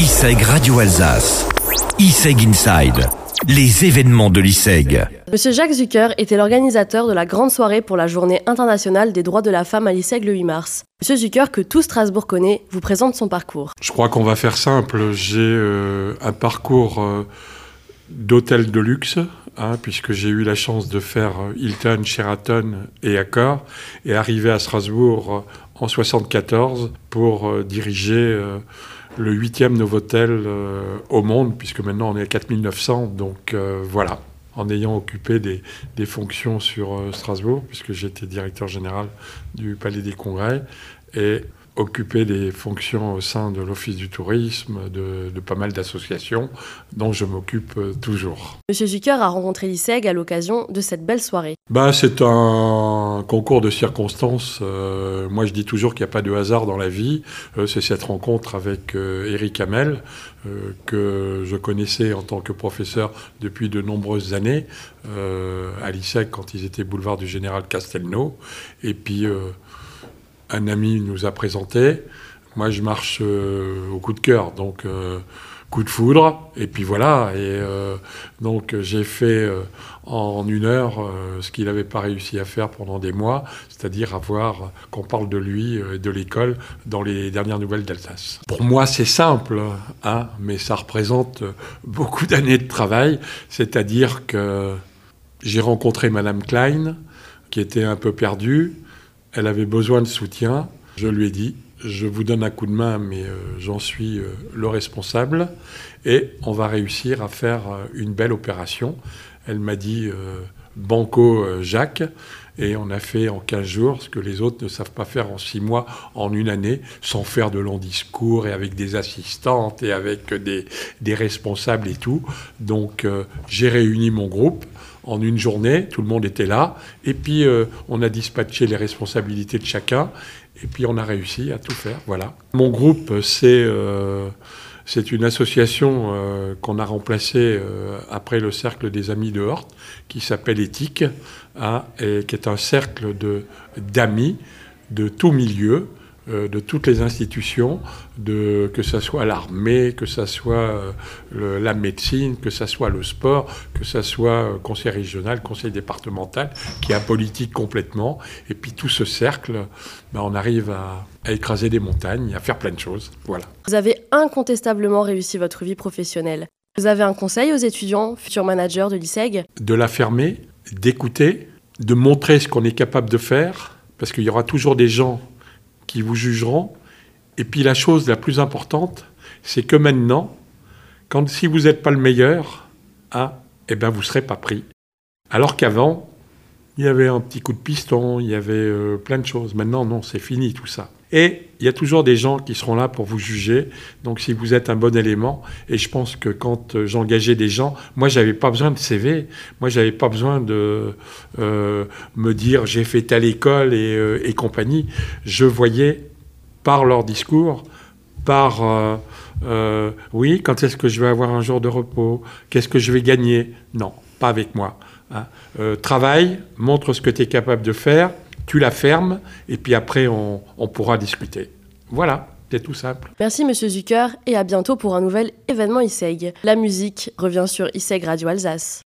ISEG Radio Alsace. ISEG Inside. Les événements de l'ISEG. Monsieur Jacques Zucker était l'organisateur de la grande soirée pour la journée internationale des droits de la femme à l'ISEG le 8 mars. Monsieur Zucker, que tout Strasbourg connaît, vous présente son parcours. Je crois qu'on va faire simple. J'ai euh, un parcours euh, d'hôtel de luxe, puisque j'ai eu la chance de faire euh, Hilton, Sheraton et Accor, et arriver à Strasbourg euh, en 74 pour euh, diriger le huitième Novotel au monde, puisque maintenant on est à 4900, donc voilà. En ayant occupé des, des fonctions sur Strasbourg, puisque j'étais directeur général du Palais des Congrès, et occupé des fonctions au sein de l'Office du tourisme, de, de pas mal d'associations, dont je m'occupe euh, toujours. Monsieur Zucker a rencontré l'ISEG à l'occasion de cette belle soirée. Ben, c'est un concours de circonstances. Euh, moi, je dis toujours qu'il n'y a pas de hasard dans la vie. Euh, c'est cette rencontre avec euh, Eric Hamel, que je connaissais en tant que professeur depuis de nombreuses années, à l'ISEC quand ils étaient boulevard du Général Castelnau. Et puis, un ami nous a présenté. Moi, je marche euh, au coup de cœur, donc euh, coup de foudre. Et puis voilà. Et euh, donc, j'ai fait en une heure ce qu'il n'avait pas réussi à faire pendant des mois, c'est-à-dire avoir qu'on parle de lui et de l'école dans les dernières nouvelles d'Alsace. Pour moi, c'est simple, hein, mais ça représente beaucoup d'années de travail. C'est-à-dire que j'ai rencontré Madame Klein, qui était un peu perdue. Elle avait besoin de soutien. Je lui ai dit, je vous donne un coup de main, mais euh, j'en suis euh, le responsable. Et on va réussir à faire euh, une belle opération. Elle m'a dit, Banco euh, Jacques. Et on a fait en 15 jours ce que les autres ne savent pas faire en 6 mois, en une année, sans faire de longs discours et avec des assistantes et avec des, responsables et tout. Donc euh, j'ai réuni mon groupe en une journée, tout le monde était là, et puis euh, on a dispatché les responsabilités de chacun, et puis on a réussi à tout faire, voilà. Mon groupe, c'est c'est une association euh, qu'on a remplacée euh, après le cercle des amis de Horte, qui s'appelle Éthique, hein, et qui est un cercle de d'amis de tout milieu, de toutes les institutions, de, que ce soit l'armée, que ce soit euh, le- la médecine, que ce soit le sport, que ce soit euh, conseil régional, conseil départemental, qui est apolitique complètement. Et puis tout ce cercle, ben, on arrive à, à écraser des montagnes, à faire plein de choses. Voilà. Vous avez incontestablement réussi votre vie professionnelle. Vous avez un conseil aux étudiants, futurs managers de l'ISEG? De la fermer, d'écouter, de montrer ce qu'on est capable de faire, parce qu'il y aura toujours des gens qui vous jugeront. Et puis la chose la plus importante, c'est que maintenant, quand si vous n'êtes pas le meilleur, hein, eh ben vous serez pas pris. Alors qu'avant, il y avait un petit coup de piston, il y avait euh, plein de choses. Maintenant, non, c'est fini tout ça. Et il y a toujours des gens qui seront là pour vous juger. Donc, si vous êtes un bon élément, et je pense que quand euh, j'engageais des gens, moi, j'avais pas besoin de CV. Moi, j'avais pas besoin de euh, me dire j'ai fait telle école et, euh, et compagnie. Je voyais par leur discours, par oui, quand est-ce que je vais avoir un jour de repos? Qu'est-ce que je vais gagner? Non, pas avec moi. hein. Travaille, montre ce que tu es capable de faire, tu la fermes, et puis après, on, pourra discuter. Voilà, c'est tout simple. Merci Monsieur Zucker et à bientôt pour un nouvel événement ISEG. La musique revient sur ISEG Radio Alsace.